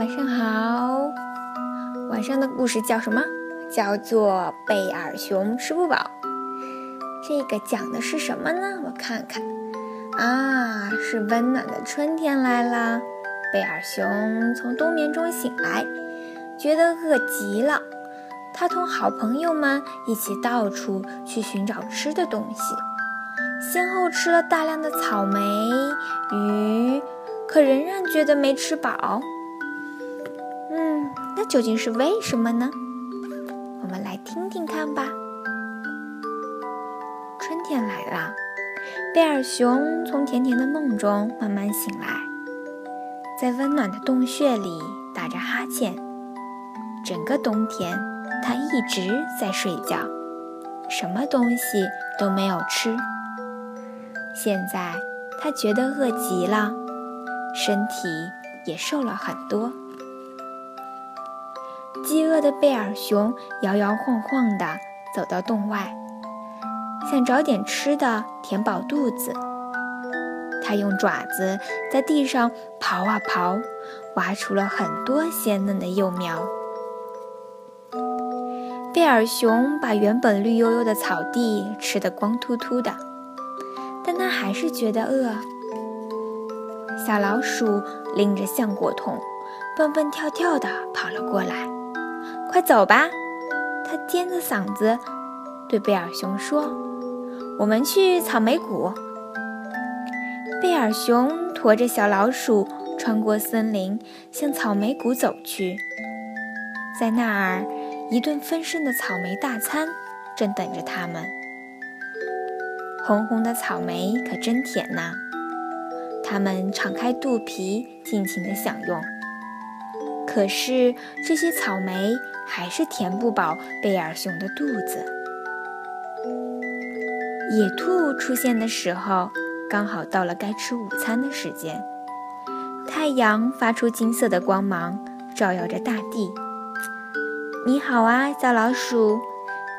晚上好。晚上的故事叫什么？叫做《贝尔熊吃不饱》。这个讲的是什么呢？我看看啊，是温暖的春天来了。贝尔熊从冬眠中醒来，觉得饿极了。他同好朋友们一起到处去寻找吃的东西，先后吃了大量的草莓、鱼。可仍然觉得没吃饱。究竟是为什么呢？我们来听听看吧。春天来了，贝尔熊从甜甜的梦中慢慢醒来，在温暖的洞穴里打着哈欠。整个冬天，他一直在睡觉，什么东西都没有吃。现在，他觉得饿极了。身体也瘦了很多。饥饿的贝尔熊摇摇晃晃地走到洞外，想找点吃的填饱肚子。他用爪子在地上刨啊刨，挖出了很多鲜嫩的幼苗。贝尔熊把原本绿油油的草地吃得光秃秃的，但他还是觉得饿。小老鼠拎着橡果桶，蹦蹦跳跳地跑了过来。“快走吧！”它尖着嗓子对贝尔熊说，“我们去草莓谷。”贝尔熊驮着小老鼠穿过森林，向草莓谷走去。在那儿，一顿丰盛的草莓大餐正等着他们。红红的草莓可真甜呐！他们敞开肚皮，尽情地享用。可是这些草莓还是填不饱贝尔熊的肚子。野兔出现的时候，刚好到了该吃午餐的时间。太阳发出金色的光芒，照耀着大地。你好啊，小老鼠！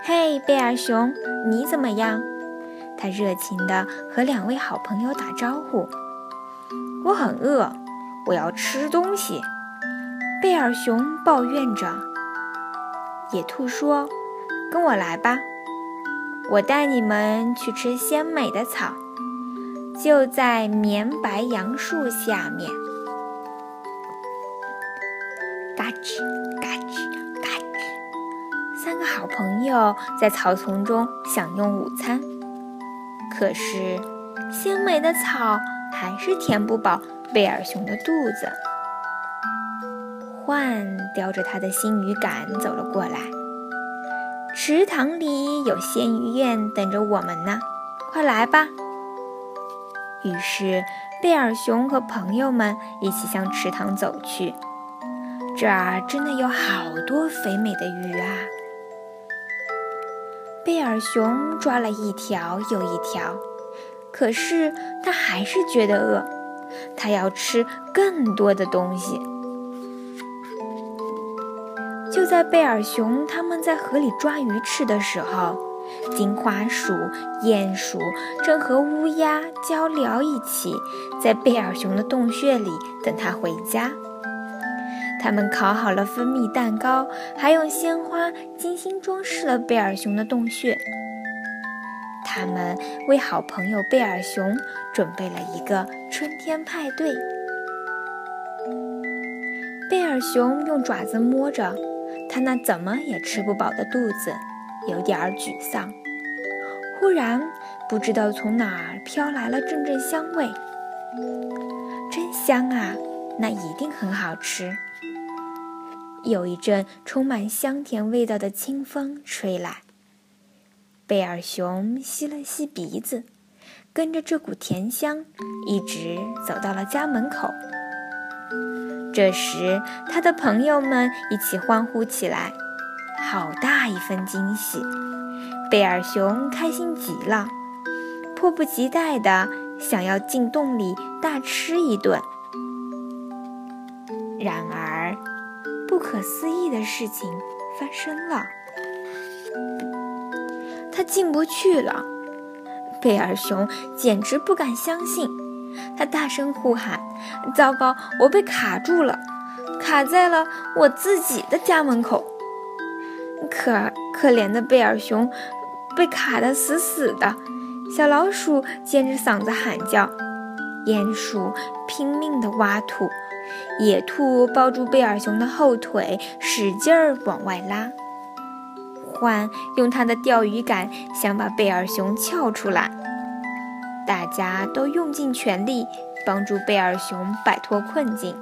嘿，贝尔熊，你怎么样？他热情地和两位好朋友打招呼。我很饿，我要吃东西。贝尔熊抱怨着。野兔说：“跟我来吧，我带你们去吃鲜美的草，就在绵白杨树下面。”嘎吱嘎吱嘎吱，三个好朋友在草丛中享用午餐。可是，鲜美的草。还是填不饱贝尔熊的肚子。獾叼着他的新鱼竿走了过来。池塘里有鲜鱼宴等着我们呢，快来吧！于是贝尔熊和朋友们一起向池塘走去。这儿真的有好多肥美的鱼啊！贝尔熊抓了一条又一条。可是他还是觉得饿，他要吃更多的东西。就在贝尔熊他们在河里抓鱼吃的时候，金花鼠、鼹鼠正和乌鸦交聊一起，在贝尔熊的洞穴里等他回家。他们烤好了蜂蜜蛋糕，还用鲜花精心装饰了贝尔熊的洞穴。他们为好朋友贝尔熊准备了一个春天派对。贝尔熊用爪子摸着他那怎么也吃不饱的肚子，有点沮丧。忽然，不知道从哪儿飘来了阵阵香味，真香啊！那一定很好吃。有一阵充满香甜味道的清风吹来。贝尔熊吸了吸鼻子，跟着这股甜香，一直走到了家门口。这时，他的朋友们一起欢呼起来：“好大一份惊喜！”贝尔熊开心极了，迫不及待的想要进洞里大吃一顿。然而，不可思议的事情发生了。他进不去了，贝尔熊简直不敢相信，他大声呼喊：“糟糕，我被卡住了！卡在了我自己的家门口。可可怜的贝尔熊被卡得死死的，小老鼠尖着嗓子喊叫，鼹鼠拼命地挖土，野兔抱住贝尔熊的后腿，使劲儿往外拉。獾用他的钓鱼竿想把贝尔熊撬出来，大家都用尽全力帮助贝尔熊摆脱困境。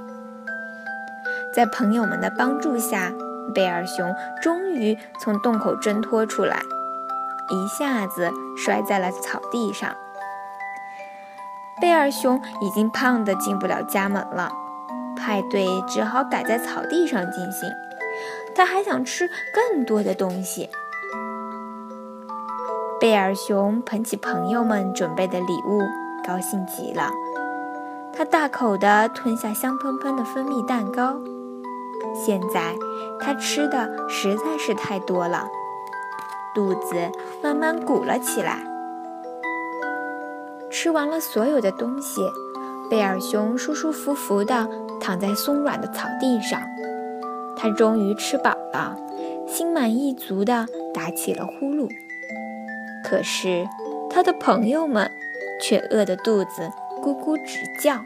在朋友们的帮助下，贝尔熊终于从洞口挣脱出来，一下子摔在了草地上。贝尔熊已经胖得进不了家门了，派对只好改在草地上进行。他还想吃更多的东西。贝尔熊捧起朋友们准备的礼物，高兴极了。他大口地吞下香喷喷的蜂蜜蛋糕。现在他吃的实在是太多了，肚子慢慢鼓了起来。吃完了所有的东西，贝尔熊舒舒服服地躺在松软的草地上。他终于吃饱了，心满意足地打起了呼噜。可是，他的朋友们却饿得肚子咕咕直叫。